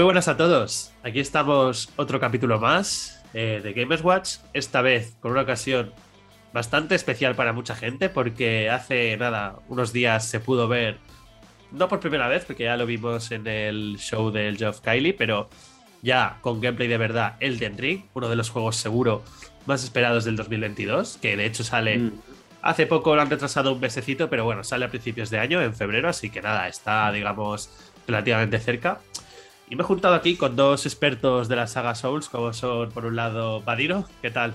Muy buenas a todos. Aquí estamos otro capítulo más eh, de Gamers Watch. Esta vez con una ocasión bastante especial para mucha gente porque hace nada, unos días se pudo ver, no por primera vez, porque ya lo vimos en el show del Geoff Kylie, pero ya con gameplay de verdad, Elden Ring, uno de los juegos seguro más esperados del 2022, que de hecho sale... Mm. Hace poco lo han retrasado un mesecito, pero bueno, sale a principios de año, en febrero, así que nada, está, digamos, relativamente cerca. Y me he juntado aquí con dos expertos de la saga Souls, como son, por un lado, Padiro. ¿Qué tal?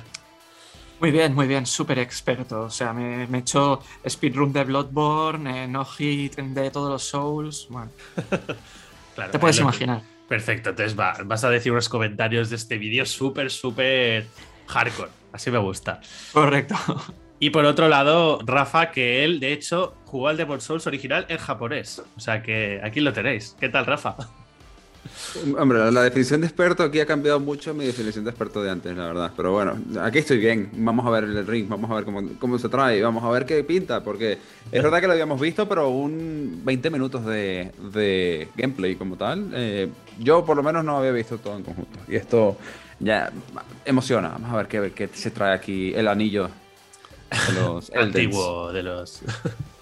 Muy bien, muy bien, súper experto. O sea, me, me he hecho speedrun de Bloodborne, eh, no hit de todos los Souls. Bueno, Claro, te puedes es lo- imaginar. Perfecto, entonces va, vas a decir unos comentarios de este vídeo súper, súper hardcore. Así me gusta. Correcto. Y por otro lado, Rafa, que él, de hecho, jugó al Demon Souls original en japonés. O sea que aquí lo tenéis. ¿Qué tal, Rafa? Hombre, la- definición de experto aquí ha cambiado mucho mi definición de experto de antes, la verdad. Pero bueno, aquí estoy bien. Vamos a ver el ring, vamos a ver cómo, cómo se trae, vamos a ver qué pinta, porque es verdad que lo habíamos visto, pero un 20 minutos de, de gameplay como tal. eh, yo por lo menos no había visto todo en conjunto. Y esto ya emociona. Vamos a ver qué, qué se trae aquí el anillo de los. Antiguo de los.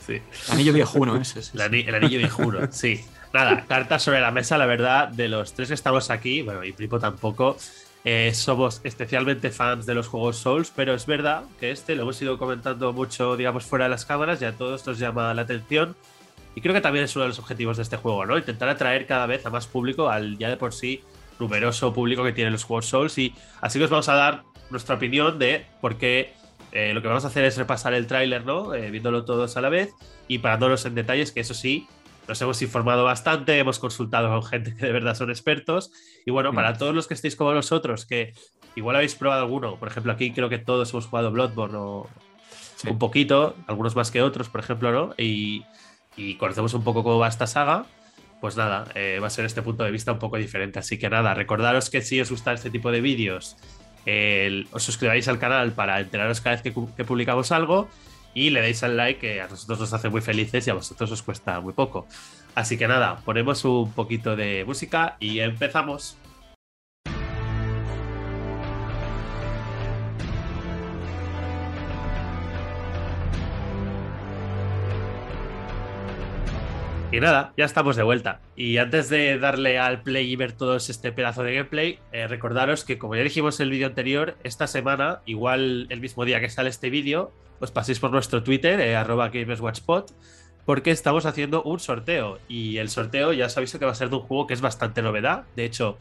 Sí. Anillo viejuno ese. sí, El, el anillo viejuno, sí. Nada, cartas sobre la mesa, la verdad, de los tres que estamos aquí, bueno, y Pripo tampoco, eh, somos especialmente fans de los juegos Souls, pero es verdad que este lo hemos ido comentando mucho, digamos, fuera de las cámaras, y a todos nos llama la atención. Y creo que también es uno de los objetivos de este juego, ¿no? Intentar atraer cada vez a más público al ya de por sí numeroso público que tienen los juegos Souls. Y así que os vamos a dar nuestra opinión de por qué eh, lo que vamos a hacer es repasar el tráiler, ¿no? Eh, viéndolo todos a la vez y parándonos en detalles, que eso sí, nos hemos informado bastante, hemos consultado con gente que de verdad son expertos. Y bueno, Mm. para todos los que estéis como nosotros, que igual habéis probado alguno, por ejemplo, aquí creo que todos hemos jugado Bloodborne o Sí. un poquito, algunos más que otros, por ejemplo, ¿no? Y, y conocemos un poco cómo va esta saga. Pues nada, eh, va a ser este punto de vista un poco diferente. Así que nada, recordaros que si os gusta este tipo de vídeos, el- os suscribáis al canal para enteraros cada vez que, que publicamos algo y le deis al like que a nosotros nos hace muy felices y a vosotros os cuesta muy poco. Así que nada, ponemos un poquito de música y empezamos. Y nada, ya estamos de vuelta. Y antes de darle al play y ver todo este pedazo de gameplay, eh, recordaros que como ya dijimos en el vídeo anterior, esta semana, igual el mismo día que sale este vídeo, os paséis por nuestro Twitter, eh, arroba GamersWatchPod, porque estamos haciendo un sorteo. Y el sorteo ya os aviso que va a ser de un juego que es bastante novedad. De hecho,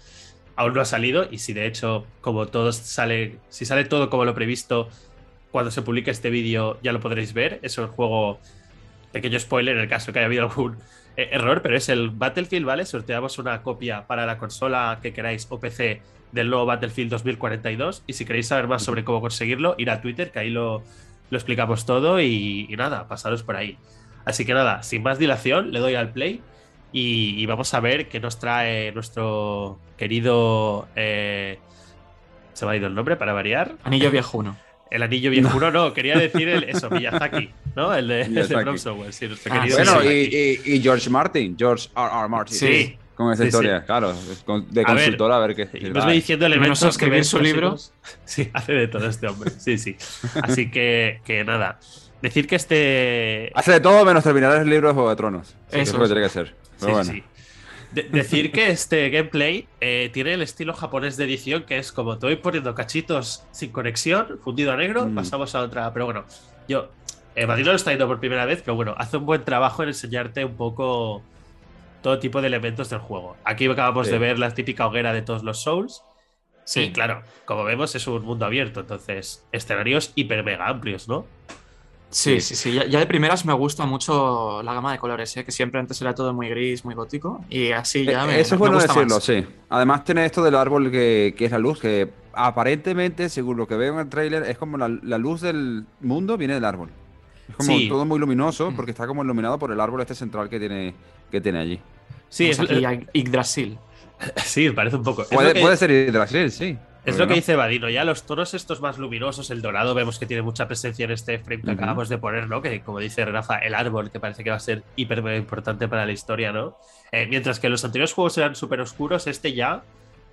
aún no ha salido. Y si de hecho, como todos sale, si sale todo como lo previsto, cuando se publique este vídeo ya lo podréis ver. Es un juego, pequeño spoiler en el caso que haya habido algún eh, error, pero es el Battlefield, ¿vale? Sorteamos una copia para la consola que queráis o PC del nuevo Battlefield 2042. Y si queréis saber más sobre cómo conseguirlo, ir a Twitter, que ahí lo, lo explicamos todo. Y, nada, pasaros por ahí. Así que nada, sin más dilación, le doy al play y, y vamos a ver qué nos trae nuestro querido. eh, se me ha ido el nombre para variar. Anillo viejuno. El anillo viejuno, no, quería decir el, eso, Miyazaki, ¿no? El de, el de. From Software, sí, nuestro Ah, querido Bueno, y, y- y George Martin, George R. R. Martin. Sí. Con esa Sí, historia, claro. con- de A ver, consultora, a ver, qué. Y nos va diciendo elementos que escribir ven su libro. Sí, hace de todo este hombre. Sí, sí. Así que, que nada. Decir que este. Hace de todo menos terminar el libro de Juego de Tronos. Sí, que Eso es lo que tiene que ser. Pero Sí, bueno. sí. De- decir que este gameplay eh, tiene el estilo japonés de edición, que es como te voy poniendo cachitos sin conexión, fundido a negro, Mm. pasamos a otra. Pero bueno, yo. Eh, Madrid no lo está viendo por primera vez, pero bueno, hace un buen trabajo en enseñarte un poco todo tipo de elementos del juego. Aquí acabamos Sí. de ver la típica hoguera de todos los Souls. Sí, Y claro, como vemos, es un mundo abierto, entonces escenarios hiper mega amplios, ¿no? Sí, sí, sí. Ya, ya de primeras me gusta mucho la gama de colores, ¿eh? que siempre antes era todo muy gris, muy gótico. Y así ya Eh, me, Eso es me bueno gusta decirlo, más. sí. Además tiene esto del árbol que, que es la luz, que aparentemente, según lo que veo en el tráiler, es como la, la luz del mundo viene del árbol. Es como Sí. todo muy luminoso, Mm. porque está como iluminado por el árbol este central que tiene, que tiene allí. Sí, es, Vamos aquí a Yggdrasil. sí, parece un poco. Es Puede, que- puede ser Yggdrasil, sí. Es lo que dice Vadino, ya los tonos estos más luminosos, el dorado, vemos que tiene mucha presencia en este frame que acabamos de poner, ¿no? Que como dice Rafa, el árbol, que parece que va a ser hiper importante para la historia, ¿no? Eh, mientras que los anteriores juegos eran súper oscuros, este ya,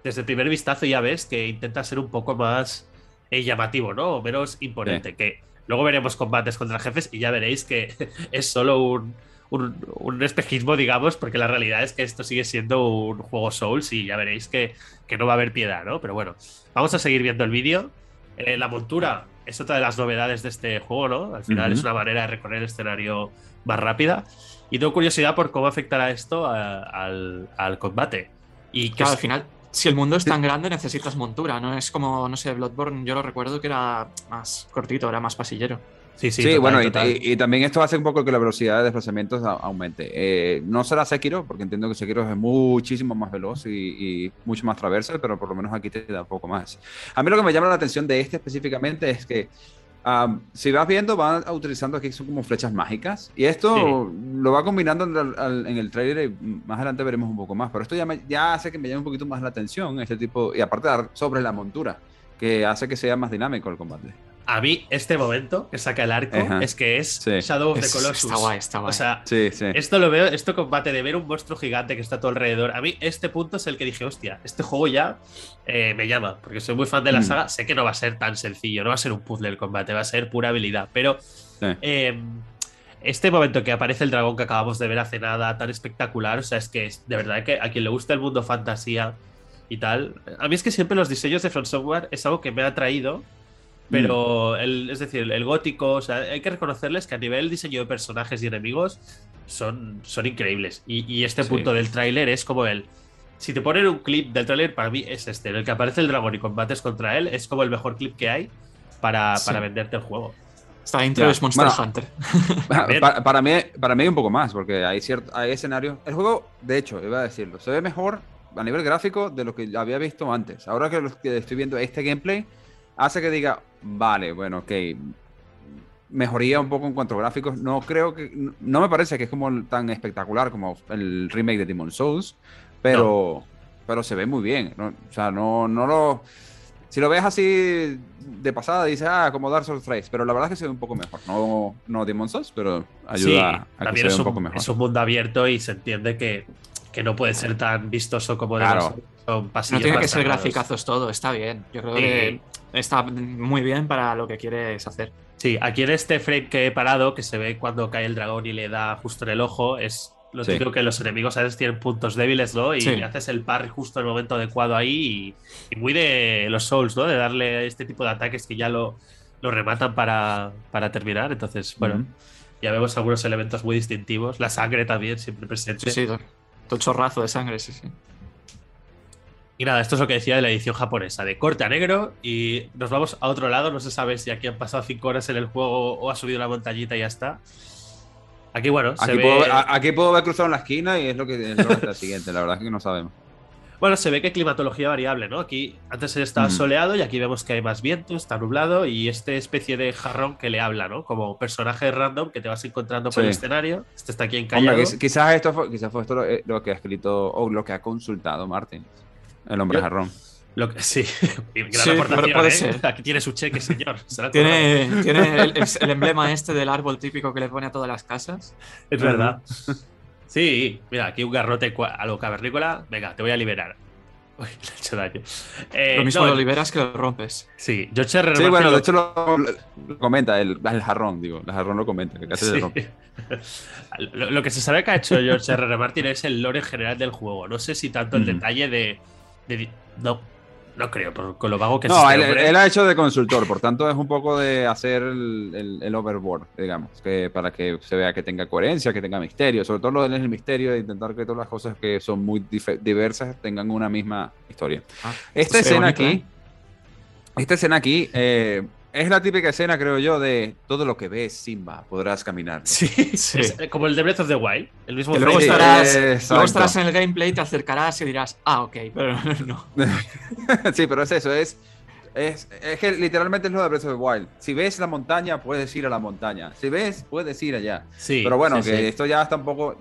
desde el primer vistazo ya ves que intenta ser un poco más eh, llamativo, ¿no? O menos imponente, que luego veremos combates contra jefes y ya veréis que es solo un, un, espejismo, digamos, porque la realidad es que esto sigue siendo un juego Souls y ya veréis que, no va a haber piedad, ¿no? Pero bueno, vamos a seguir viendo el vídeo. Eh, la montura es otra de las novedades de este juego, ¿no? Al final es una manera de recorrer el escenario más rápida. Y tengo curiosidad por cómo afectará esto al, combate. Y que al final, si el mundo es tan grande, necesitas montura, ¿no? Es como, no sé, Bloodborne, yo lo recuerdo que era más cortito, era más pasillero. Sí, sí, bueno, Y, también esto hace un poco que la velocidad de desplazamientos aumente. Eh, no será Sekiro, porque entiendo que Sekiro es muchísimo más veloz y, mucho más traversal, pero por lo menos aquí te da un poco más. A mí lo que me llama la atención de este específicamente es que si vas viendo, van utilizando aquí son como flechas mágicas. Y esto lo va combinando en el, trailer y más adelante veremos un poco más. Pero esto ya, ya hace que me llame un poquito más la atención, este tipo, y aparte sobre la montura, que hace que sea más dinámico el combate a mí este momento que saca el arco es que es Shadow of the Colossus. Está guay, está guay. O sea, esto lo veo, esto combate de ver un monstruo gigante que está a tu alrededor. A mí este punto es el que dije, hostia, este juego ya eh, me llama, porque soy muy fan de la mm. saga. Sé que no va a ser tan sencillo, no va a ser un puzzle el combate, va a ser pura habilidad. Pero em, este momento que aparece el dragón que acabamos de ver hace nada, tan espectacular, o sea, es que es de verdad que a quien le gusta el mundo fantasía y tal, a mí es que siempre los diseños de Front Software es algo que me ha traído pero, mm. el, es decir, el gótico, o sea, hay que reconocerles que a nivel diseño de personajes y enemigos son, son increíbles. Y, este punto del tráiler es como el... Si te ponen un clip del tráiler, para mí es este, en el que aparece el dragón y combates contra él, es como el mejor clip que hay para, para venderte el juego. Esta intro es Monster Hunter. para, mí, para mí un poco más, porque hay, cierto, hay escenarios... El juego, de hecho, iba a decirlo, se ve mejor a nivel gráfico de lo que había visto antes. Ahora que, que estoy viendo este gameplay, hace que diga, vale, bueno, ok, mejoría un poco en cuanto a gráficos. No creo que, no me parece que es como tan espectacular como el remake de Demon Souls, pero, pero se ve muy bien. O sea, no, no lo... Si lo ves así de pasada, dices, ah, como Dark Souls 3, pero la verdad es que se ve un poco mejor. No, no Demon Souls, pero ayuda a que se vea un, poco mejor. Es un mundo abierto y se entiende que, que no puede ser tan vistoso como Demon Souls. no tiene que ser graficazos todo, está bien. Yo creo que está muy bien para lo que quieres hacer. Sí, aquí en este frame que he parado, que se ve cuando cae el dragón y le da justo en el ojo, es lo típico que los enemigos a veces tienen puntos débiles, ¿no? Y haces el par justo en el momento adecuado ahí y, muy de los Souls, ¿no? De darle este tipo de ataques que ya lo, lo rematan para, para terminar. Entonces, bueno, ya vemos algunos elementos muy distintivos. La sangre también siempre presente. Sí, sí, todo chorrazo de sangre, sí, sí. Y nada, esto es lo que decía de la edición japonesa, de corte a negro y nos vamos a otro lado, no se sabe si aquí han pasado cinco horas en el juego o ha subido la montañita y ya está. Aquí, bueno, aquí, se puedo, aquí puedo ver cruzado en la esquina y es lo que es lo siguiente, la verdad es que no sabemos. Bueno, se ve que climatología variable, ¿no? Aquí antes estaba soleado y aquí vemos que hay más viento, está nublado y este especie de jarrón que le habla, ¿no? Como personaje random que te vas encontrando por el escenario. Este está aquí en quizás esto fue, quizás fue esto lo, eh, lo, que ha escrito o lo que ha consultado Martín. El hombre jarrón. Lo que, sí, gran aportación, puede ¿eh? ser. Aquí tiene su cheque, señor. Tiene, tiene el, emblema este del árbol típico que le pone a todas las casas. Es verdad. Sí, mira, aquí un garrote a lo cavernícola. Venga, te voy a liberar. Uy, le he hecho daño. Eh, lo mismo lo liberas que lo rompes. Sí, George R. Sí, bueno, de hecho lo, comenta, el, jarrón, digo, el jarrón lo comenta, que casi se rompe. lo, que se sabe que ha hecho George R. R. Martin es el lore general del juego. No sé si tanto el detalle de, No, no creo, con lo vago que No, él, ha hecho de consultor, por tanto es un poco de hacer el, overboard, digamos, que para que se vea que tenga coherencia, que tenga misterio, sobre todo lo del el misterio de intentar que todas las cosas que son muy diversas tengan una misma historia. Ah, esta escena aquí, ¿eh? esta escena aquí, eh, es la típica escena, creo yo, de todo lo que ves, Simba, podrás caminar. Sí, sí. como el de Breath of the Wild. El mismo luego, estarás, luego estarás en el gameplay, te acercarás y dirás, ah, ok, pero no. sí, pero es eso, es, es, es, que literalmente es lo de Breath of the Wild. Si ves la montaña, puedes ir a la montaña. Si ves, puedes ir allá. Sí, pero bueno, que esto ya está un poco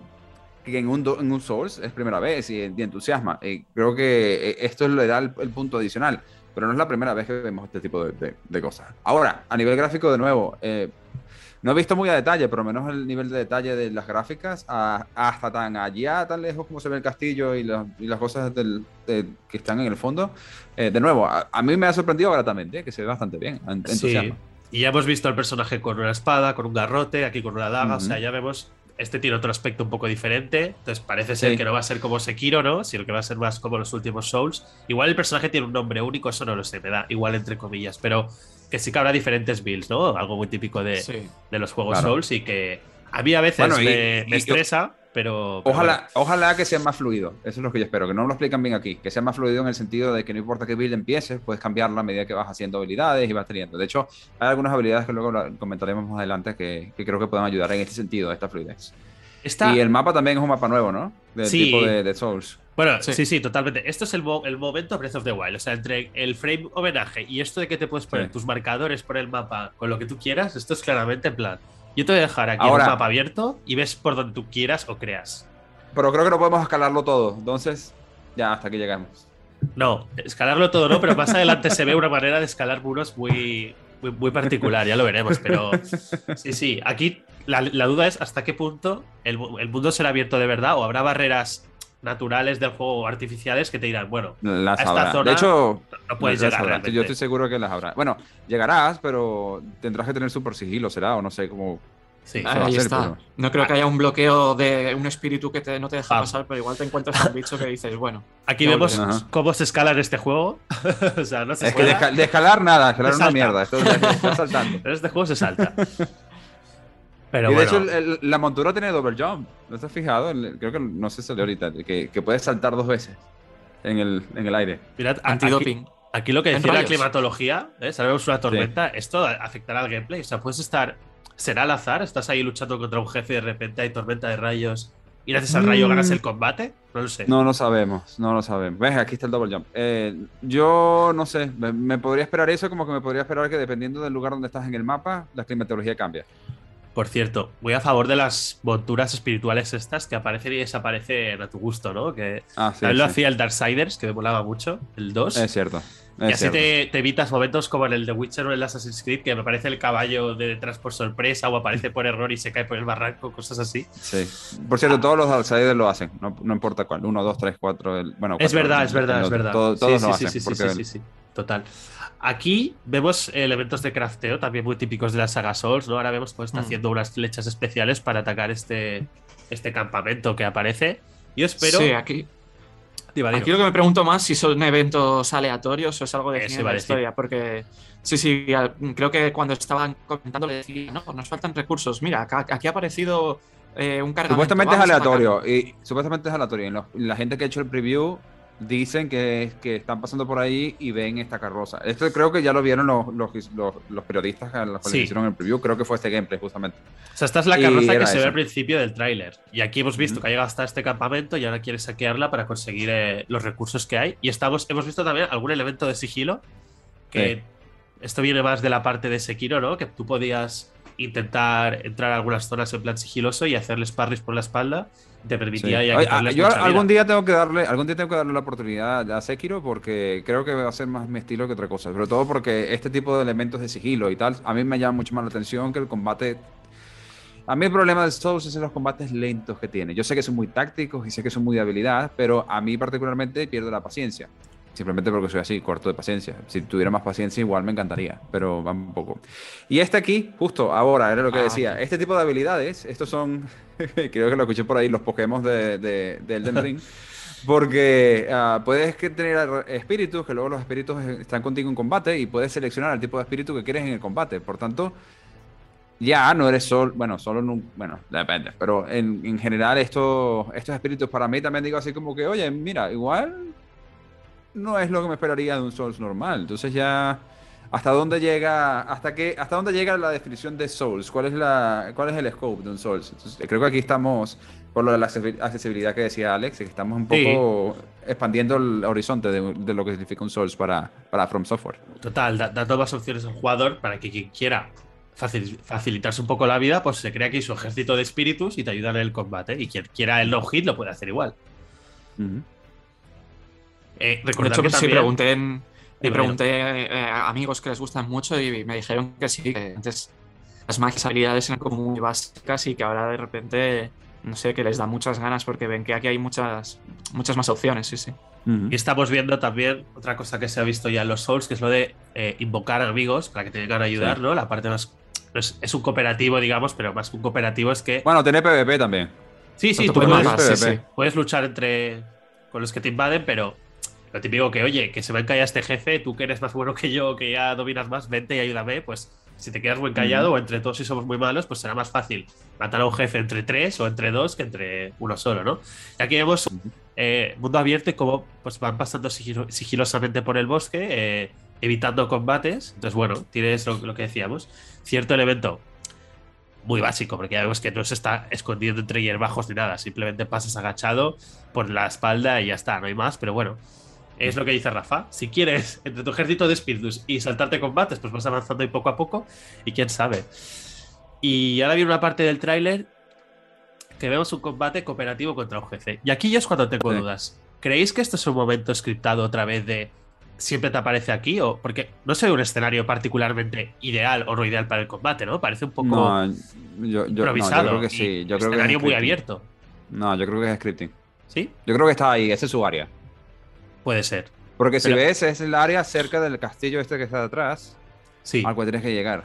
que en un, en un Souls es primera vez y, y entusiasma. Y creo que eh, esto le da el, el punto adicional, pero no es la primera vez que vemos este tipo de, de- de cosas. Ahora, a nivel gráfico, de nuevo, eh, no he visto muy a detalle, pero menos el nivel de detalle de las gráficas, a- hasta tan allá, tan lejos como se ve el castillo y, las- y las cosas del- de- que están en el fondo. Eh, de nuevo, a, a mí me ha sorprendido gratamente, que se ve bastante bien. en- Sí. Y ya hemos visto al personaje con una espada, con un garrote, aquí con una daga. O sea, ya vemos. Este tiene otro aspecto un poco diferente. Entonces parece ser Sí. que no va a ser como Sekiro, ¿no? Sino que va a ser más como los últimos Souls. Igual el personaje tiene un nombre único, eso no lo sé, me da igual entre comillas. Pero que sí que habrá diferentes builds, ¿no? Algo muy típico de, Sí. de los juegos Claro. Souls y que a mí a veces Bueno, y- me, me y- estresa, pero. pero Ojalá, ojalá que sea más fluido. Eso es lo que yo espero. Que no lo explican bien aquí. Que sea más fluido en el sentido de que no importa qué build empieces, puedes cambiarla a medida que vas haciendo habilidades y vas teniendo. De hecho, hay algunas habilidades que luego comentaremos más adelante que, que creo que pueden ayudar en este sentido, esta fluidez. Está- Y el mapa también es un mapa nuevo, ¿no? Del Sí. tipo de, de Souls. Bueno, sí. Sí. sí, totalmente. Esto es el, mo- el momento Breath of the Wild. O sea, entre el frame homenaje y esto de que te puedes poner Sí. tus marcadores por el mapa con lo que tú quieras, esto es claramente en plan. Yo te voy a dejar aquí Ahora- el mapa abierto y ves por donde tú quieras o creas. Pero creo que no podemos escalarlo todo. Entonces, ya hasta aquí llegamos. No, escalarlo todo no, pero más adelante se ve una manera de escalar muros muy, muy, muy particular, ya lo veremos. Pero sí, sí, aquí la, la duda es hasta qué punto el mundo será abierto de verdad o habrá barreras naturales del juego artificiales que te dirán, bueno, Las A esta habrá. zona de hecho, no puedes llegar habrá. realmente. Yo estoy seguro que las habrá. Bueno, llegarás, pero tendrás que tener super sigilo, será, o no sé cómo. Sí. va a Ahí está. pero- No creo que haya un bloqueo de un espíritu que te- no te deja Ah. pasar, pero igual te encuentras un bicho que dices, bueno. Aquí vemos cómo se escala en este juego. o sea, no se Es que de, escala, esca- de escalar nada, escalar es una mierda. Esto es- está saltando. pero este juego se salta. Pero y de bueno, hecho, el- el- la montura tiene double jump. ¿No has fijado? El- Creo que no sé si salió ahorita. Que, que puedes saltar dos veces en el, en el aire. mirad, a- aquí, Antidoping. aquí lo que decía la climatología, ¿eh? sabemos una tormenta, esto afectará al gameplay. O sea, puedes estar. Será al azar, estás ahí luchando contra un jefe y de repente hay tormenta de rayos y gracias al rayo Mm. ganas el combate. No lo sé. No lo sabemos, no lo sabemos. ¿Ves? Aquí está el double jump. Eh, yo no sé, me, me podría esperar eso, como que me podría esperar que dependiendo del lugar donde estás en el mapa, la climatología cambia. Por cierto, voy a favor de las monturas espirituales estas que aparecen y desaparecen a tu gusto, ¿no? Que Ah, sí. también lo sí. hacía el Darksiders, que me molaba mucho, el 2. Es cierto. Y es así te, te evitas momentos como en el de Witcher o el Assassin's Creed, que me aparece el caballo de detrás por sorpresa o aparece por error y se cae por el barranco, cosas así. Sí. Por cierto, todos los outsiders lo hacen, no, no importa cuál. Uno, dos, tres, cuatro. el- bueno, Es cuatro, verdad, el- es verdad, el es verdad. Todo- Sí, todos sí, lo sí, hacen. sí, sí, sí, sí, sí. Total. Aquí vemos elementos de crafteo también muy típicos de la saga Souls, ¿no? Ahora vemos cómo está Mm. haciendo unas flechas especiales para atacar este, este campamento que aparece. Yo espero. Sí, aquí, Diva, dilo. aquí lo que me pregunto más si son eventos aleatorios o es algo en iba a la historia, porque sí, sí, creo que cuando estaban comentando le decía, no, nos faltan recursos. Mira, acá- aquí ha aparecido eh, un cargamento. Supuestamente es vamos a aleatorio. Y supuestamente es aleatorio. Y los- la gente que ha hecho el preview dicen que, que están pasando por ahí y ven esta carroza. Esto creo que ya lo vieron los, los, los- los periodistas a los que Sí. hicieron el preview. Creo que fue este gameplay, justamente. O sea, esta es la carroza que se ve al principio del tráiler. Y aquí hemos visto que ha llegado hasta este campamento y ahora quiere saquearla para conseguir eh, los recursos que hay. Y estamos, hemos visto también algún elemento de sigilo. Que Sí. esto viene más de la parte de Sekiro, ¿no? Que tú podías intentar entrar a algunas zonas en plan sigiloso y hacerles parries por la espalda. Te Sí. permitía ya quitarles ah, yo vida. algún día tengo que darle, algún día tengo que darle la oportunidad a Sekiro porque creo que va a ser más mi estilo que otra cosa. Sobre todo porque este tipo de elementos de sigilo y tal, a mí me llama mucho más la atención que el combate. A mí el problema de Souls es los combates lentos que tiene. Yo sé que son muy tácticos y sé que son muy de habilidad, pero a mí particularmente pierdo la paciencia. Simplemente porque soy así, corto de paciencia. Si tuviera más paciencia, igual me encantaría, pero va un poco. Y este aquí, justo ahora, era lo que Ah, decía. Este tipo de habilidades, estos son, creo que lo escuché por ahí, los Pokémon de, de, de Elden Ring. Porque ah, puedes tener espíritus, que luego los espíritus están contigo en combate y puedes seleccionar el tipo de espíritu que quieres en el combate. Por tanto, ya no eres solo, bueno, solo en un, bueno, depende, pero en, en general estos, estos espíritus para mí también digo así como que, oye, mira, igual no es lo que me esperaría de un Souls normal. Entonces ya, ¿hasta dónde llega, hasta qué, hasta dónde llega la definición de Souls? ¿Cuál es la, cuál es el scope de un Souls? Entonces, creo que aquí estamos, por lo de la accesi- accesibilidad que decía Alex, que estamos un Sí. poco expandiendo el horizonte de, de lo que significa un Souls para, para From Software. Total, da- dando más opciones al jugador para que quien quiera facilitarse un poco la vida, pues se crea aquí su ejército de espíritus y te ayudan en el combate. Y quien quiera el no-hit lo puede hacer igual. Eh, de hecho, que sí, pregunté, pregunté a amigos que les gustan mucho y me dijeron que sí, que antes las magias habilidades eran como muy básicas y que ahora de repente, no sé, que les da muchas ganas porque ven que aquí hay muchas, muchas más opciones, sí, sí. Y estamos viendo también otra cosa que se ha visto ya en los Souls, que es lo de eh, invocar amigos para que te vengan a ayudar, ¿no? La parte más. Es, un cooperativo, digamos, pero más que un cooperativo es que. Bueno, tiene PvP también. Sí, sí, tú puedes, puedes luchar entre. con los que te invaden, pero lo típico que, oye, que se me encalla este jefe, tú que eres más bueno que yo, que ya dominas más, vente y ayúdame, pues si te quedas muy callado o entre todos y somos muy malos, pues será más fácil matar a un jefe entre tres o entre dos que entre uno solo, ¿no? Y aquí vemos eh, mundo abierto y cómo pues, van pasando sigilosamente por el bosque, eh, evitando combates. Entonces, bueno, tienes lo, que decíamos, cierto elemento muy básico, porque ya vemos que no se está escondiendo entre hierbajos ni nada, simplemente pasas agachado por la espalda y ya está, no hay más, pero bueno, es lo que dice Rafa. Si quieres, entre tu ejército de espíritus y saltarte combates, pues vas avanzando y poco a poco. Y quién sabe. Y ahora viene una parte del tráiler que vemos un combate cooperativo contra un jefe. Y aquí ya es cuando tengo dudas. ¿Creéis que esto es un momento scriptado otra vez de siempre te aparece aquí? O porque no ve un escenario particularmente ideal o no ideal para el combate, ¿no? Parece un poco yo, improvisado. yo creo que sí. Yo creo escenario muy abierto. No, yo creo que es scripting. ¿Sí? Yo creo que está ahí, ese es su área. Puede ser. Porque si ves, es el área cerca del castillo este que está detrás. Sí. Al cual tienes que llegar.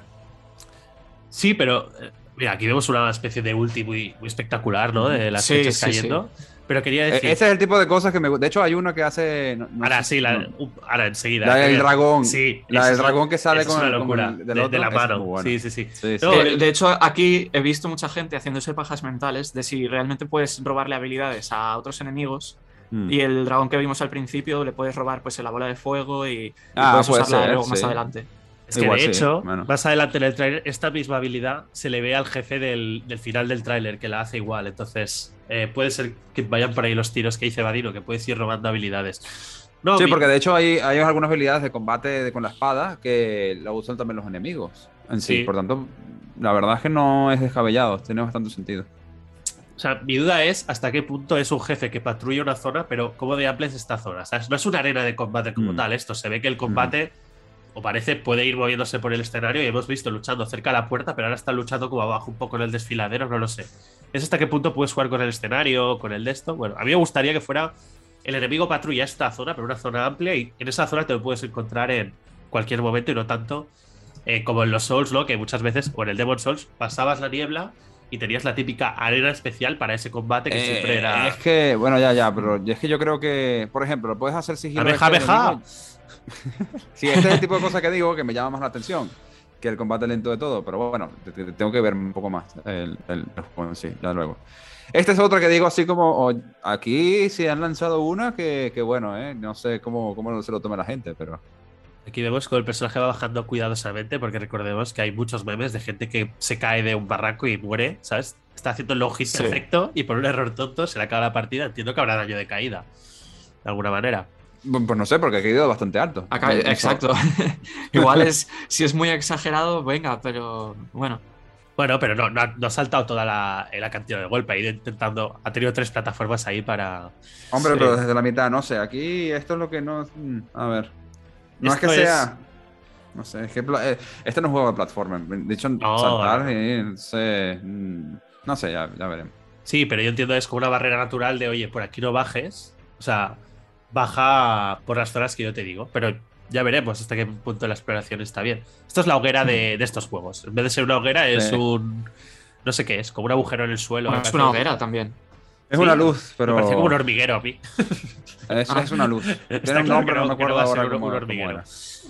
Sí, pero. Eh, mira, aquí vemos una especie de ulti muy, espectacular, ¿no? De las sí, cayendo. Pero quería e, decir. Ese es el tipo de cosas que me De hecho, hay uno que hace. ahora sí, la, ahora enseguida. La del dragón. Sí. La del dragón que sale con, una locura, de, la mano. Sí, sí, sí. de hecho, aquí he visto mucha gente haciéndose pajas mentales de si realmente puedes robarle habilidades a otros enemigos Mm. Y el dragón que vimos al principio le puedes robar pues la bola de fuego y, ah, puedes usarla luego más adelante. Es que de hecho, más adelante en el tráiler, esta misma habilidad se le ve al jefe del, final del tráiler, que la hace igual. Entonces, eh, puede ser que vayan por ahí los tiros que dice Vadino, que puedes ir robando habilidades. sí, porque de hecho hay, hay, algunas habilidades de combate con la espada que la usan también los enemigos en sí. Por tanto, la verdad es que no es descabellado, tiene bastante sentido. Sea, mi duda es hasta qué punto es un jefe que patrulla una zona, pero cómo de amplia es esta zona. No es una arena de combate como mm. tal. Esto se ve que el combate, o parece, puede ir moviéndose por el escenario y hemos visto luchando cerca de la puerta, pero ahora está luchando como abajo un poco en el desfiladero, no lo sé. ¿Es hasta qué punto puedes jugar con el escenario, con el de esto? Bueno, a mí me gustaría que fuera el enemigo patrulla esta zona, pero una zona amplia, y en esa zona te lo puedes encontrar en cualquier momento y no tanto eh, como en los Souls, ¿no? Que muchas veces, o en el Demon Souls, pasabas la niebla y tenías la típica arena especial para ese combate que siempre era. Eh, es que, bueno, ya, ya, pero es que yo creo que, por ejemplo, puedes hacer sigilo. ¡Abeja, abeja! sí, este es el tipo de cosas que digo que me llama más la atención que el combate lento de todo, pero bueno, tengo que ver un poco más el, el, sí, ya luego. Este es otro que digo así como, aquí sí han lanzado una que, que bueno, eh, no sé cómo, cómo se lo toma la gente, pero... Aquí vemos que el personaje va bajando cuidadosamente, porque recordemos que hay muchos memes de gente que se cae de un barranco y muere, ¿sabes? Está haciendo el logis perfecto y por un error tonto se le acaba la partida. Entiendo que habrá daño de caída, de alguna manera. Pues no sé, porque ha caído bastante alto. exacto. Igual es, si es muy exagerado, venga, pero bueno. Bueno, pero no, no, ha, saltado toda la, la, cantidad de golpe. Ha ido intentando. Ha tenido tres plataformas ahí para. Hombre, pero desde la mitad, no sé. Aquí esto es lo que no. Mm, a ver. No es que sea. No sé, es que eh, este no es un juego de plataforma. De hecho, saltar no. sé, mm, no sé, ya, ya veremos. Sí, pero yo entiendo es como una barrera natural de, oye, por aquí no bajes. O sea, baja por las zonas que yo te digo. Pero ya veremos hasta qué punto la exploración está bien. Esto es la hoguera de, de estos juegos. En vez de ser una hoguera, es un. No sé qué es, como un agujero en el suelo. es una hoguera también. Es una luz, pero. Me parece como un hormiguero a mí. Es, es una luz. Tiene un nombre, no, me acuerdo ahora cómo, un hormiguero.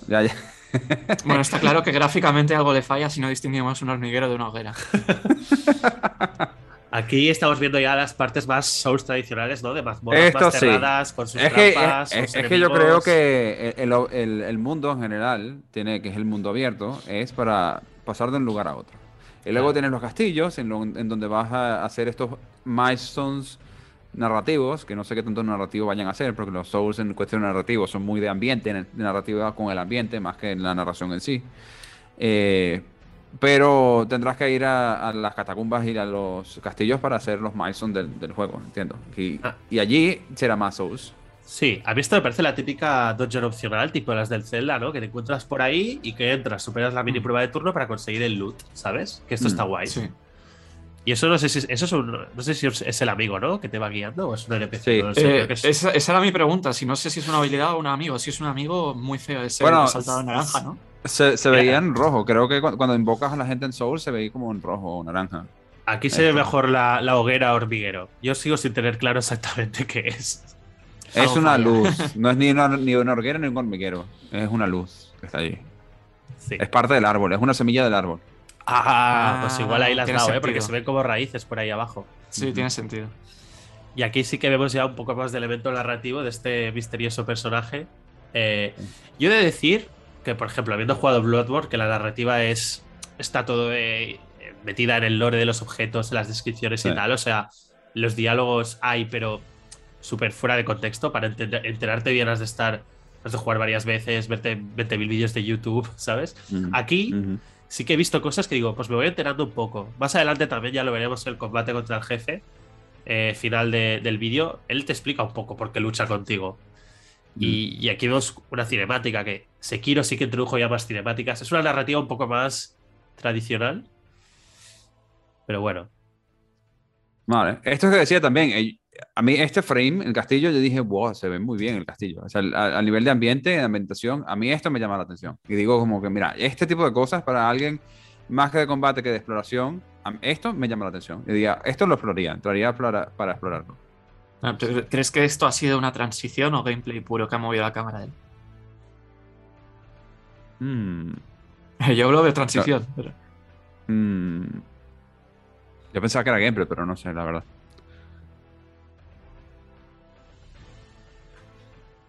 Ya, ya. Bueno, está claro que gráficamente algo le falla si no distinguimos un hormiguero de una hoguera. Aquí estamos viendo ya las partes más Souls tradicionales, ¿no? De mazmorras más cerradas, con sus es trampas, que, es, es que yo creo que el, el, el, mundo en general, tiene, que es el mundo abierto, es para pasar de un lugar a otro. Y luego tienes los castillos, en, en, donde vas a hacer estos milestones narrativos, que no sé qué tanto narrativo vayan a hacer, porque los Souls en cuestión de narrativo son muy de ambiente, de narrativa con el ambiente, más que la narración en sí. Eh, pero tendrás que ir a, las catacumbas y a los castillos para hacer los milestones del, del juego, entiendo. Y, ah. y, allí será más Souls. Sí, a mí esto me parece la típica dungeon opcional, tipo las del Zelda, ¿no? Que te encuentras por ahí y que entras, superas la mini prueba de turno para conseguir el loot, ¿sabes? Que esto está mm, guay. Sí. Y eso no sé si eso es no sé si es el amigo, ¿no? Que te va guiando o es un NPC. Sí. Eh, esa, era mi pregunta. Si no sé si es una habilidad o un amigo. Si es un amigo, muy feo ese bueno, saltado en naranja, ¿no? Se, veía en rojo. Creo que cuando, invocas a la gente en Soul se veía como en rojo o naranja. Aquí se ve mejor la, hoguera hormiguero. Yo sigo sin tener claro exactamente qué es. Es una luz. No es ni una, ni una hoguera ni un hormiguero. Es una luz que está allí. Sí. Es parte del árbol. Es una semilla del árbol. Ah, pues igual ahí las dado, ¿eh? Porque se ven como raíces por ahí abajo. Sí, tiene sentido. Y aquí sí que vemos ya un poco más de elemento narrativo de este misterioso personaje. Eh, yo he de decir que, por ejemplo, habiendo jugado Bloodborne, que la narrativa es. está todo eh, metida en el lore de los objetos, en las descripciones y tal. O sea, los diálogos hay, pero súper fuera de contexto. Para enterarte bien has de estar. Has de jugar varias veces, verte 20.000 vídeos de YouTube, ¿sabes? Aquí sí que he visto cosas que digo, pues me voy enterando un poco. Más adelante también ya lo veremos el combate contra el jefe. Eh, final del vídeo, él te explica un poco por qué lucha contigo. Y, y, aquí vemos una cinemática que Sekiro sí que introdujo ya más cinemáticas. Es una narrativa un poco más tradicional. Pero bueno. Vale, esto que decía también, eh, a mí este frame, el castillo, yo dije, wow, se ve muy bien el castillo. O sea, a, nivel de ambiente, de ambientación, a mí esto me llama la atención. Y digo como que, mira, este tipo de cosas para alguien más que de combate que de exploración, esto me llama la atención. Y diga, esto lo exploraría, entraría para, para explorarlo. Ah, ¿Crees que esto ha sido una transición o gameplay puro que ha movido la cámara de él? Hmm. Yo hablo de transición. Hmm. Yo pensaba que era gameplay, pero no sé, la verdad.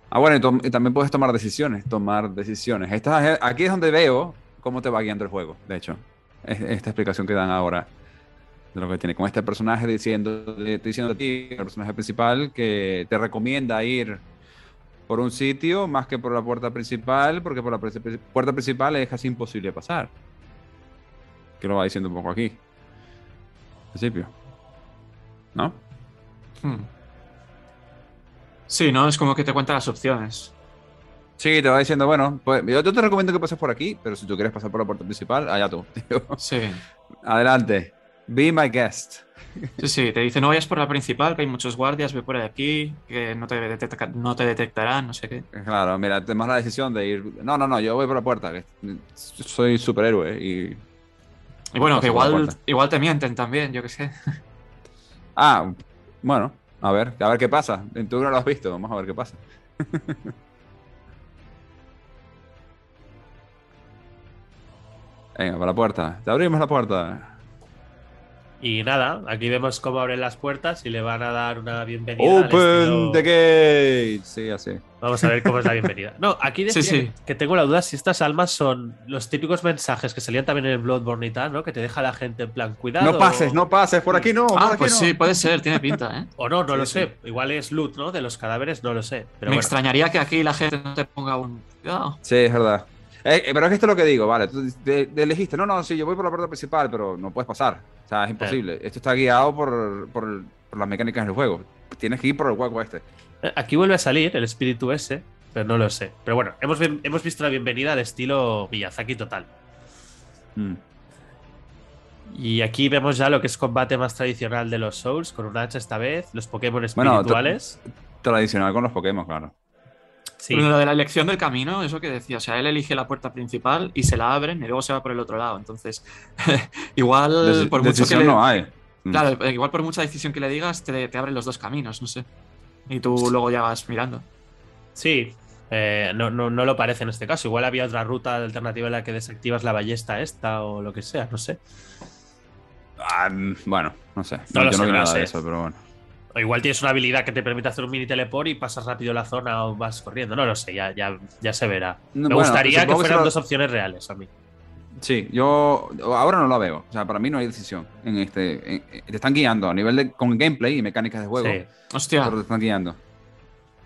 Ah, bueno, y, también puedes tomar decisiones, tomar decisiones. Esta, aquí es donde veo cómo te va guiando el juego, de hecho. esta explicación que dan ahora de lo que tiene. Con este personaje diciendo, diciendo a ti, el personaje principal, que te recomienda ir por un sitio más que por la puerta principal, porque por la puerta principal es casi imposible pasar. Que lo va diciendo un poco aquí. Al principio. ¿No? Hmm. Sí, ¿no? Es como que te cuenta las opciones. Sí, te va diciendo, bueno, pues yo te recomiendo que pases por aquí, pero si tú quieres pasar por la puerta principal, allá tú. Sí. Adelante. Be my guest. Sí, sí, te dice no vayas por la principal, que hay muchos guardias, ve por aquí, que no te, no te detectarán, no sé qué. Claro, mira, tenemos la decisión de ir. No, no, no, yo voy por la puerta, que soy superhéroe y. Y bueno, que igual, igual te mienten también, yo qué sé. Ah, bueno, a ver, a ver qué pasa. Tú no lo has visto, vamos a ver qué pasa. Venga, para la puerta. Te abrimos la puerta. Y nada, aquí vemos cómo abren las puertas y le van a dar una bienvenida. Open the gate. Sí, así. Vamos a ver cómo es la bienvenida. No, aquí decía que tengo la duda si estas almas son los típicos mensajes que salían también en el Bloodborne y tal, ¿no? Que te deja la gente en plan, cuidado. No pases, no pases, por aquí no. Ah, pues sí, puede ser, tiene pinta, ¿eh? O no, no lo sé. Igual es loot, ¿no? De los cadáveres, no lo sé. Pero Me extrañaría que aquí la gente no te ponga un. Cuidado. Sí, es verdad. Eh, eh, pero es que esto es lo que digo, vale. Tú elegiste, no, no, sí, yo voy por la puerta principal, pero no puedes pasar. O sea, es imposible. Esto está guiado por, por, las mecánicas del juego. Tienes que ir por el hueco este. Eh, aquí vuelve a salir el espíritu ese, pero no lo sé. Pero bueno, hemos, hemos visto la bienvenida de estilo Miyazaki total. Mm. Y aquí vemos ya lo que es combate más tradicional de los Souls, con un hacha esta vez, los Pokémon espirituales. tradicional con los Pokémon, claro. Lo de la elección del camino, eso que decía, o sea, él elige la puerta principal y se la abren y luego se va por el otro lado. Entonces, igual por mucho que no hay. Mm. Claro, eh, igual por mucha decisión que le digas, te, abren los dos caminos, no sé. Y tú luego ya vas mirando. Sí, eh, no, no, no, lo parece en este caso. Igual había otra ruta alternativa en la que desactivas la ballesta esta o lo que sea, no sé. Ah, bueno, no sé. No, yo no vi nada de eso, pero bueno. O igual tienes una habilidad que te permite hacer un mini teleport y pasas rápido la zona o vas corriendo. No lo sé, ya, ya, ya se verá. Me gustaría que fueran dos opciones reales a mí. Sí, yo ahora no lo veo. O sea, para mí no hay decisión en este. te están guiando a nivel de con gameplay y mecánicas de juego. Sí. Hostia. Pero te están guiando.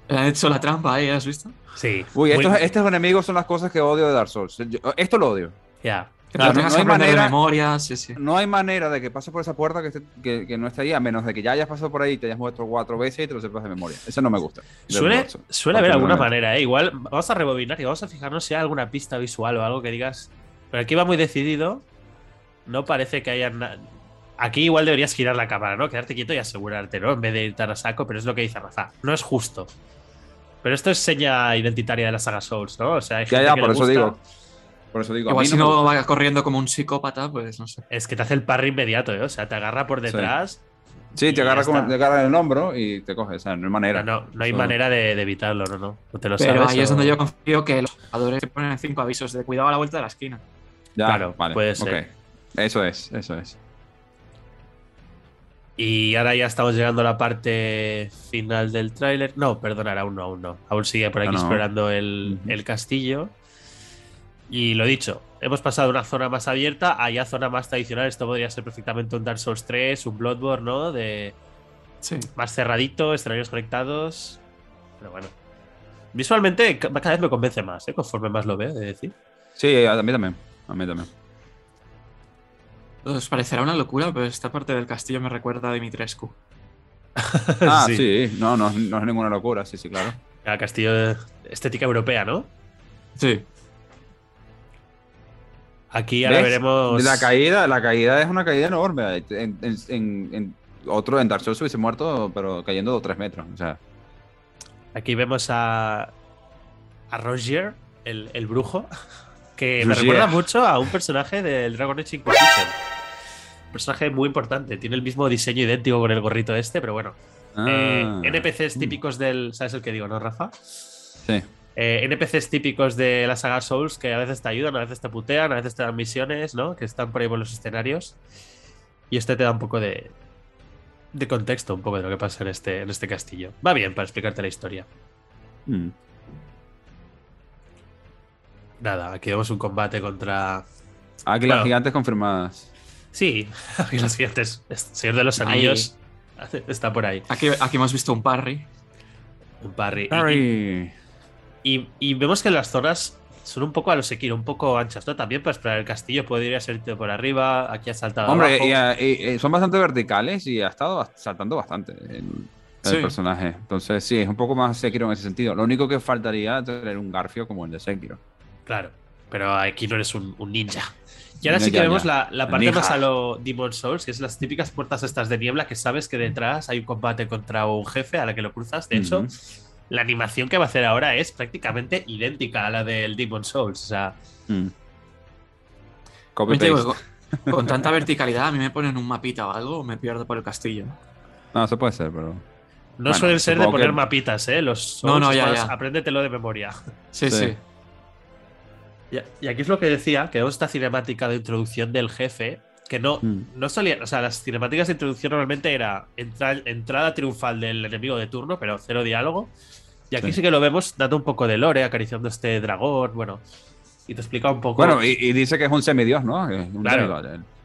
Han hecho la trampa ahí, ¿has visto? Sí. Uy, estos, enemigos son las cosas que odio de Dark Souls. esto lo odio. Ya. No, hay manera, de memoria, sí, sí. no hay manera de que pases por esa puerta que, que, no esté ahí, a menos de que ya hayas pasado por ahí y te hayas muerto cuatro veces y te lo sepas de memoria. Eso no me gusta. Suele, suele haber alguna manera, ¿eh? Igual vamos a rebobinar y vamos a fijarnos si hay alguna pista visual o algo que digas. Pero aquí va muy decidido. No parece que haya nada. Aquí igual deberías girar la cámara, ¿no? Quedarte quieto y asegurarte, ¿no? En vez de ir tan a saco, pero es lo que dice Rafa. No es justo. Pero esto es seña identitaria de la saga Souls, ¿no? O sea, hay ya, ya, por eso digo. Por eso digo. Igual si no, va corriendo como un psicópata, pues no sé. Es que te hace el parry inmediato, ¿eh? O sea, te agarra por detrás. Sí, te agarra, como, te agarra en el hombro y te coge. O sea, no hay manera. No, no, hay manera de, evitarlo, no, no. no te lo Pero ahí es donde yo confío que los jugadores te ponen cinco avisos de cuidado a la vuelta de la esquina. Ya, claro, vale, puede ser. Eso es, eso es. Y ahora ya estamos llegando a la parte final del tráiler. No, perdonad, aún no, aún no. Aún sigue por aquí explorando el, el castillo. Y lo dicho, hemos pasado de una zona más abierta a ya zona más tradicional. Esto podría ser perfectamente un Dark Souls 3, un Bloodborne, ¿no? De más cerradito, escenarios conectados. Pero bueno. Visualmente cada vez me convence más, ¿eh? conforme más lo veo, de decir. Sí, a mí también. A mí también. Os parecerá una locura, pero esta parte del castillo me recuerda a Dimitrescu. ah, sí. No, no, no es ninguna locura, sí, sí, claro. El castillo de estética europea, ¿no? Sí. Aquí ahora veremos. La caída, la caída es una caída enorme. En, otro en Dark Souls hubiese muerto, pero cayendo de 3 metros. O sea. Aquí vemos a. a Roger, el, brujo. Que me recuerda mucho a un personaje del Dragon Age Inquisition. Un personaje muy importante. Tiene el mismo diseño idéntico con el gorrito este, pero bueno. Ah. Eh, NPCs típicos del. ¿Sabes el que digo, no, Rafa? Sí. Eh, NPCs típicos de la saga Souls que a veces te ayudan, a veces te putean, a veces te dan misiones, ¿no? Que están por ahí por los escenarios. Y este te da un poco de, de contexto, un poco de lo que pasa en este, en este castillo. Va bien para explicarte la historia. Mm. Nada, aquí vemos un combate contra. Águilas gigantes confirmadas. Sí, águilas gigantes. Señor de los Anillos está por ahí. Aquí, aquí hemos visto un parry. Un parry. parry. Y, vemos que las zonas son un poco a los Sekiro, un poco anchas, ¿no? También para explorar el castillo podría ser por arriba, aquí ha saltado Hombre, Y, son bastante verticales y ha estado saltando bastante el, personaje. Entonces, sí, es un poco más Sekiro en ese sentido. Lo único que faltaría es tener un Garfio como el de Sekiro. Claro, pero aquí no eres un, ninja. Y ahora sí que vemos la, parte más a lo Demon Souls, que es las típicas puertas estas de niebla que sabes que detrás hay un combate contra un jefe a la que lo cruzas. De hecho, la animación que va a hacer ahora es prácticamente idéntica a la del Demon Souls. O sea. Mm. con, tanta verticalidad, a mí me ponen un mapita o algo, o me pierdo por el castillo. No, eso puede ser, pero. No suelen ser de poner mapitas, ¿eh? Los no, no, ya, ya. Apréndetelo de memoria. Sí, sí. Y aquí es lo que decía, que esta cinemática de introducción del jefe, que no, mm. no solía. O sea, las cinemáticas de introducción normalmente era entrada triunfal del enemigo de turno, pero cero diálogo. Y aquí sí. que lo vemos dando un poco de lore, acariciando este dragón, bueno, y te explica un poco. Bueno, y, dice que es un semidios, ¿no? claro,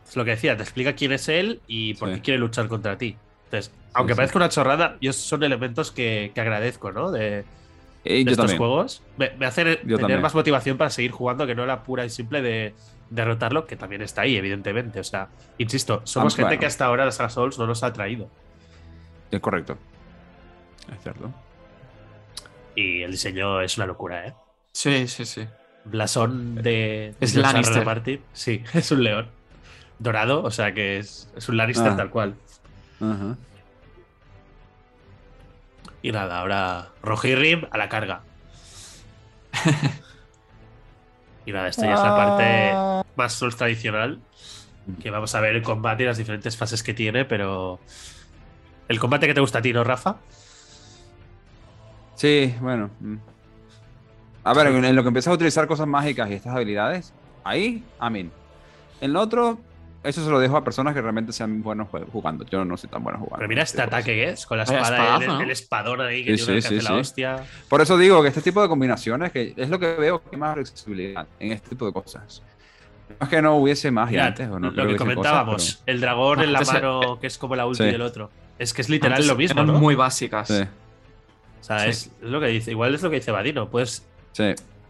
es lo que decía, te explica quién es él y por qué quiere luchar contra ti. Entonces, aunque parezca una chorrada, yo son elementos que, agradezco, ¿no? De, estos juegos. Me, me hace tener más motivación para seguir jugando que no la pura y simple de derrotarlo, que también está ahí, evidentemente. O sea, insisto, somos gente que hasta ahora las Souls no nos ha traído. Es correcto. Es cierto. Y el diseño es una locura, ¿eh? Sí, sí, sí. Blasón de. Es Lannister. Martin. Sí, es un león. Dorado, o sea que es, es un Lannister ah. tal cual. Y nada, ahora Rojirrim a la carga. y nada, esta ya es la parte más Souls tradicional. Que vamos a ver el combate y las diferentes fases que tiene, pero. ¿El combate que te gusta a ti, no, Rafa? Sí, bueno. Mm. A ver, en lo que empiezas a utilizar cosas mágicas y estas habilidades, ahí, amén. En lo otro, eso se lo dejo a personas que realmente sean buenos jugando. Yo no soy tan bueno jugando. Pero mira este ataque que es, con la espada, el, el, espadón ahí que, sí, sí, la hostia. Por eso digo que este tipo de combinaciones, que es lo que veo que hay más accesibilidad en este tipo de cosas. No es que no hubiese magia antes. O no lo que comentábamos, el dragón en la mano, que es como la ulti del otro. Es que es literal lo mismo. ¿no? muy básicas. O sea, es, lo que dice. Igual es lo que dice Vadino. Puedes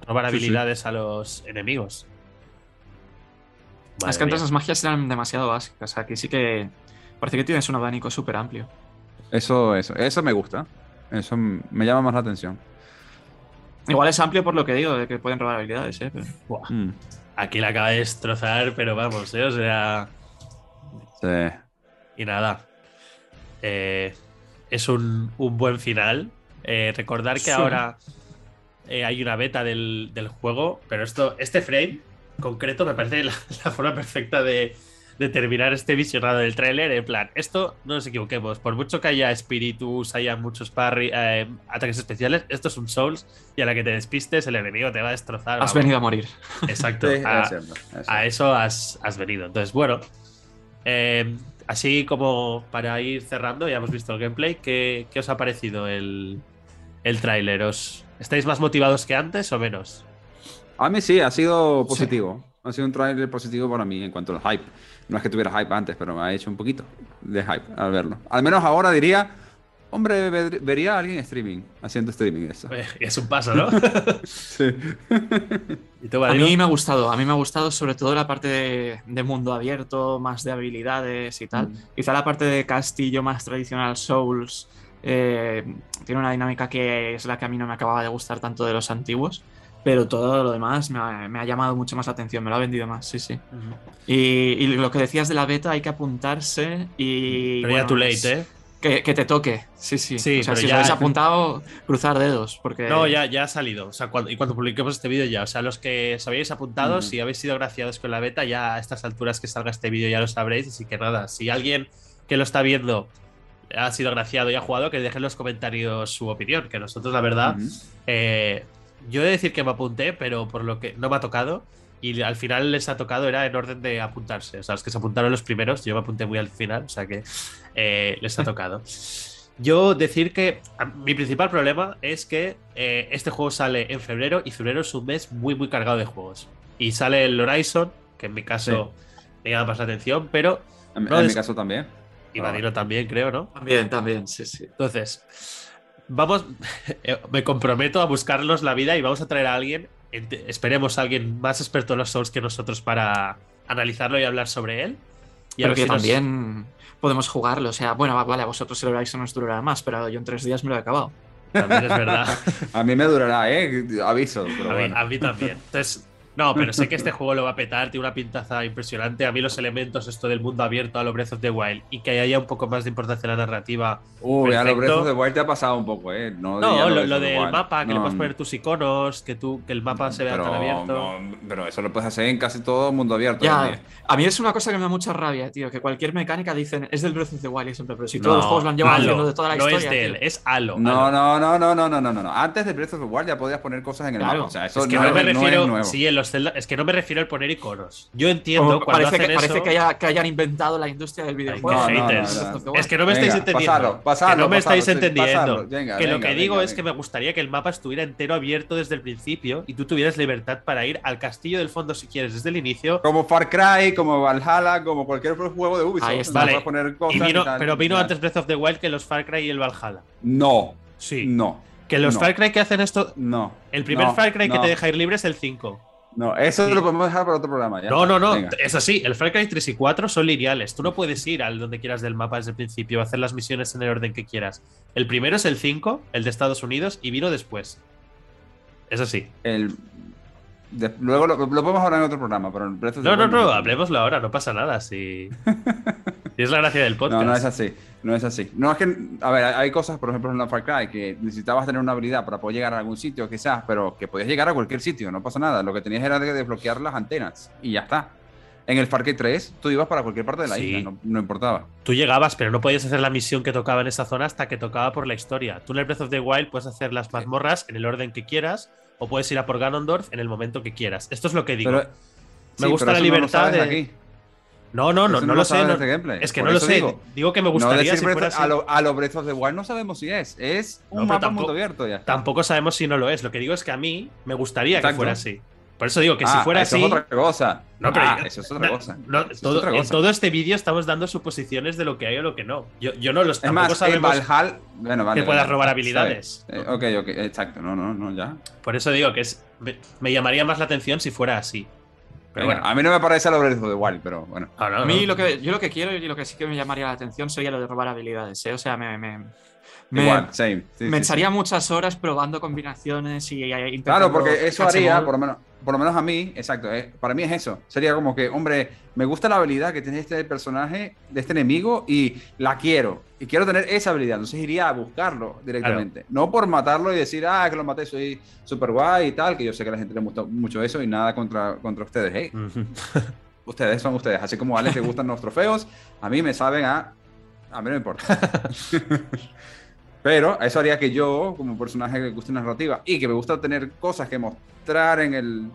robar habilidades a los enemigos. es que antes las magias eran demasiado básicas. Aquí sí que parece que tienes un abanico súper amplio. Eso, eso, eso me gusta. Eso me llama más la atención. Igual es amplio por lo que digo, de que pueden robar habilidades, ¿eh? Mm. Aquí la acaba de destrozar, pero vamos, ¿eh? O sea. Sí. Y nada. Eh, es un, buen final. Eh, recordar que ahora eh, hay una beta del, juego, pero esto, este frame concreto me parece la, forma perfecta de, terminar este visionado del tráiler. En plan, esto no nos equivoquemos, por mucho que haya espíritus, haya muchos parry, ataques especiales, esto es un Souls y a la que te despistes el enemigo te va a destrozar. Has venido a morir. Exacto. a, eso has, venido. Entonces, bueno. Así como para ir cerrando, ya hemos visto el gameplay. ¿Qué, os ha parecido el, el tráiler? ¿Estáis más motivados que antes o menos? A mí sí, ha sido positivo. Ha sido un tráiler positivo para mí en cuanto al hype. No es que tuviera hype antes, pero me ha hecho un poquito de hype al verlo. Al menos ahora diría, Hombre, vería a alguien streaming, haciendo streaming eso. Es un paso, ¿no? sí. a mí me ha gustado, a mí me ha gustado sobre todo la parte de, mundo abierto, más de habilidades y tal. Mm. Quizá la parte de castillo más tradicional Souls eh, tiene una dinámica que es la que a mí no me acababa de gustar tanto de los antiguos. Pero todo lo demás me ha, llamado mucho más la atención, me lo ha vendido más, sí, sí. y, lo que decías de la beta, hay que apuntarse y. Pero ya too late, ¿eh? Que, te toque, sí, sí. sí o sea, si ya... os habéis apuntado, cruzar dedos. Porque... No, ya, ya ha salido. O sea, cuando, y cuando publiquemos este vídeo ya. O sea, los que os habéis apuntado, si habéis sido graciados con la beta, ya a estas alturas que salga este vídeo ya lo sabréis. Así que nada, si alguien que lo está viendo ha sido graciado y ha jugado, que deje en los comentarios su opinión. Que nosotros, la verdad, eh, yo he de decir que me apunté, pero por lo que no me ha tocado. Y al final les ha tocado, era en orden de apuntarse. O sea, los que se apuntaron los primeros, yo me apunté muy al final, o sea que eh, les ha tocado. Yo decir que mi principal problema es que eh, este juego sale en febrero y febrero es un mes muy, muy cargado de juegos. Y sale el Horizon, que en mi caso me llama más la atención, pero. En, mi caso también. Y Vadino también, creo, ¿no? También, también, sí, sí. Entonces, vamos. me comprometo a buscarlos la vida y vamos a traer a alguien esperemos a alguien más experto en los Souls que nosotros para analizarlo y hablar sobre él. Y pero que también podemos jugarlo. O sea, bueno, vale, a vosotros el Horizon os durará más, pero yo en tres días me lo he acabado. También es verdad. a mí me durará, ¿eh? Aviso. a, mí, también. Entonces, no, pero sé que este juego lo va a petar, tiene una pintaza impresionante. A mí los elementos, esto del mundo abierto a lo Breath of the Wild y que haya un poco más de importancia en la narrativa. Uy, a lo Breath of the Wild te ha pasado un poco, ¿eh? No, lo, del mapa, que le puedes poner tus iconos, que, tú, que el mapa se vea tan abierto. pero eso lo puedes hacer en casi todo mundo abierto. Ya, a mí es una cosa que me da mucha rabia, tío, que cualquier mecánica dicen es del Breath of the Wild y siempre, pero si todos los juegos lo han llevado de toda la historia. No es de él, es Halo. No, no, no, no, no, no, no, no. Antes de Breath of the Wild ya podías poner cosas en el mapa. O sea, eso es que no, me refiero. Sí, en los Zelda, es que no me refiero al poner iconos. Yo entiendo cuando parece, que, parece que, haya, que, hayan inventado la industria del videojuego. es que no me estáis entendiendo. que no me estáis entendiendo. que lo que digo es que me gustaría que el mapa estuviera entero abierto desde el principio y tú tuvieras libertad para ir al castillo del fondo si quieres desde el inicio. Como Far Cry, como Valhalla, como cualquier otro juego de Ubisoft. Ahí está. Poner pero vino antes Breath of the Wild que los Far Cry y el Valhalla. No. Sí. No. Que los Far Cry que hacen esto. No. El primer Far Cry que te deja ir libre es el 5. No, eso lo podemos dejar para otro programa. no, no, no. Es así. El Far Cry 3 y 4 son lineales. Tú no puedes ir al donde quieras del mapa desde el principio, hacer las misiones en el orden que quieras. El primero es el 5, el de Estados Unidos, y vino después. Es así. El, luego lo, podemos hablar en otro programa, pero el No, no, no, hablemoslo ahora, no pasa nada. Si... es la gracia del podcast. No, no es así. No es así. No es que, a ver, hay cosas, por ejemplo, en la Far Cry que necesitabas tener una habilidad para poder llegar a algún sitio, quizás, pero que podías llegar a cualquier sitio, no pasa nada. Lo que tenías era de desbloquear las antenas y ya está. En el Far Cry 3, tú ibas para cualquier parte de la isla, no, importaba. Tú llegabas, pero no podías hacer la misión que tocaba en esa zona hasta que tocaba por la historia. Tú en el Breath of the Wild puedes hacer las mazmorras en el orden que quieras o puedes ir a por Ganondorf en el momento que quieras. Esto es lo que digo. Me gusta la libertad de. Aquí. No, no, no, no, lo sé. es que no lo sé. Digo, que me gustaría si fuera A lo, a lo Breath of the Wild no sabemos si es. Es un mapa mundo abierto ya. Tampoco sabemos si no lo es. Lo que digo es que a mí me gustaría que fuera así. Por eso digo que si ah, fuera eso así. Es otra cosa. No, pero ah, eso es otra cosa. En todo este vídeo estamos dando suposiciones de lo que hay o lo que no. Yo, yo no los es más, sabemos bueno, vale, que puedas robar habilidades. Eh, ok, ok, exacto. No, no, no, ya. Por eso digo que es, me, llamaría más la atención si fuera así. Pero bueno, a mí no me parece lo de igual, pero bueno. a mí lo que, yo lo que quiero y lo que sí que me llamaría la atención sería lo de robar habilidades, ¿eh? O sea, me, me, Igual, same. me echaría muchas horas probando combinaciones y Claro, porque eso haría, por lo menos, por lo menos a mí, exacto, eh, para mí es eso. Sería como que, hombre, me gusta la habilidad que tiene este personaje, de este enemigo, y la quiero. Y quiero tener esa habilidad. Entonces iría a buscarlo directamente. No por matarlo y decir, ah, que lo maté, soy súper guay y tal, que yo sé que a la gente le gusta mucho eso y nada contra, contra ustedes. Hey, ustedes son ustedes. Así como a Alex le gustan los trofeos, a mí me saben a. A mí no me importa. Pero eso haría que yo, como personaje que gusta narrativa y que me gusta tener cosas que mostrar en el...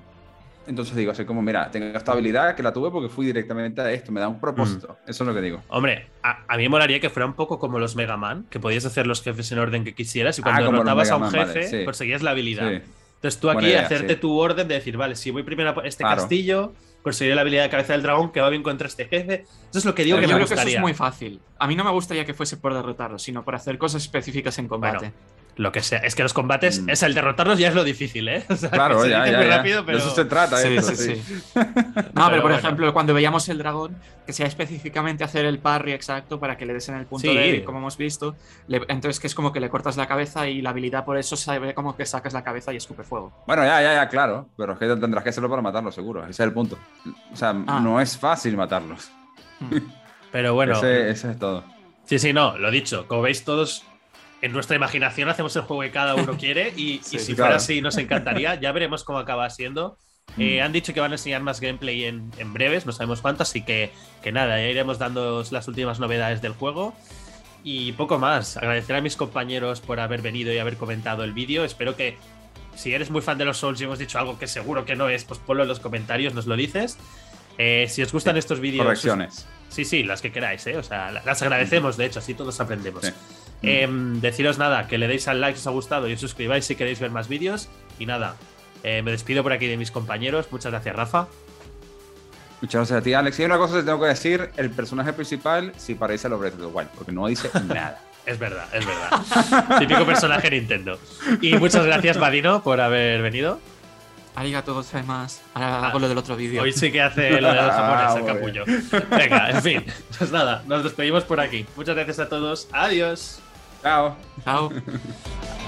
Entonces digo, así como, mira, tengo esta habilidad que la tuve porque fui directamente a esto, me da un propósito. Mm. Eso es lo que digo. Hombre, a, mí me molaría que fuera un poco como los Mega Man, que podías hacer los jefes en orden que quisieras y cuando ah, derrotabas a un jefe, conseguías la habilidad. Entonces tú aquí hacerte tu orden de decir, vale, si voy primero a este castillo, conseguiré la habilidad de cabeza del dragón que va bien contra este jefe. Eso es lo que digo que me gustaría. Creo que eso es muy fácil. A mí no me gustaría que fuese por derrotarlo, sino por hacer cosas específicas en combate. Lo que sea. Es que los combates, mm. es el derrotarlos ya es lo difícil, ¿eh? claro, ya, ya, rápido, pero... De eso se trata, sí, sí, sí. no, pero, por ejemplo, cuando veíamos el dragón, que sea específicamente hacer el parry exacto para que le des en el punto de como hemos visto. entonces, que es como que le cortas la cabeza y la habilidad por eso se ve como que sacas la cabeza y escupe fuego. Bueno, ya, ya, ya, claro. Pero es que tendrás que hacerlo para matarlo, seguro. Ese es el punto. O sea, ah. no es fácil matarlos. Hmm. Pero bueno. Ese, es todo. Sí, sí, no, lo dicho. Como veis, todos en nuestra imaginación hacemos el juego que cada uno quiere y, si fuera así nos encantaría. Ya veremos cómo acaba siendo. Eh, hmm. han dicho que van a enseñar más gameplay en, breves, no sabemos cuánto, así que, que nada, ya iremos dando las últimas novedades del juego. Y poco más. Agradecer a mis compañeros por haber venido y haber comentado el vídeo. Espero que si eres muy fan de los Souls y hemos dicho algo que seguro que no es, pues ponlo en los comentarios, nos lo dices. Eh, si os gustan estos vídeos. Correcciones. Sí, sí, las que queráis, ¿eh? O sea, las agradecemos, de hecho, así todos aprendemos. Em, deciros nada, que le deis al like si os ha gustado y os suscribáis si queréis ver más vídeos. Y nada, eh, me despido por aquí de mis compañeros. Muchas gracias, Rafa. Muchas gracias a ti, Alex. Y una cosa que tengo que decir: el personaje principal sí parece a los Breath of the Wild, porque no dice nada. Es verdad, es verdad. Típico personaje Nintendo. Y muchas gracias, Madino, por haber venido. Arigato gozaimasu. Ahora hago lo del otro vídeo. Hoy sí que hace lo de los japoneses, el capullo. Venga, en fin. Pues nada, nos despedimos por aquí. Muchas gracias a todos. Adiós. Chao. Chao.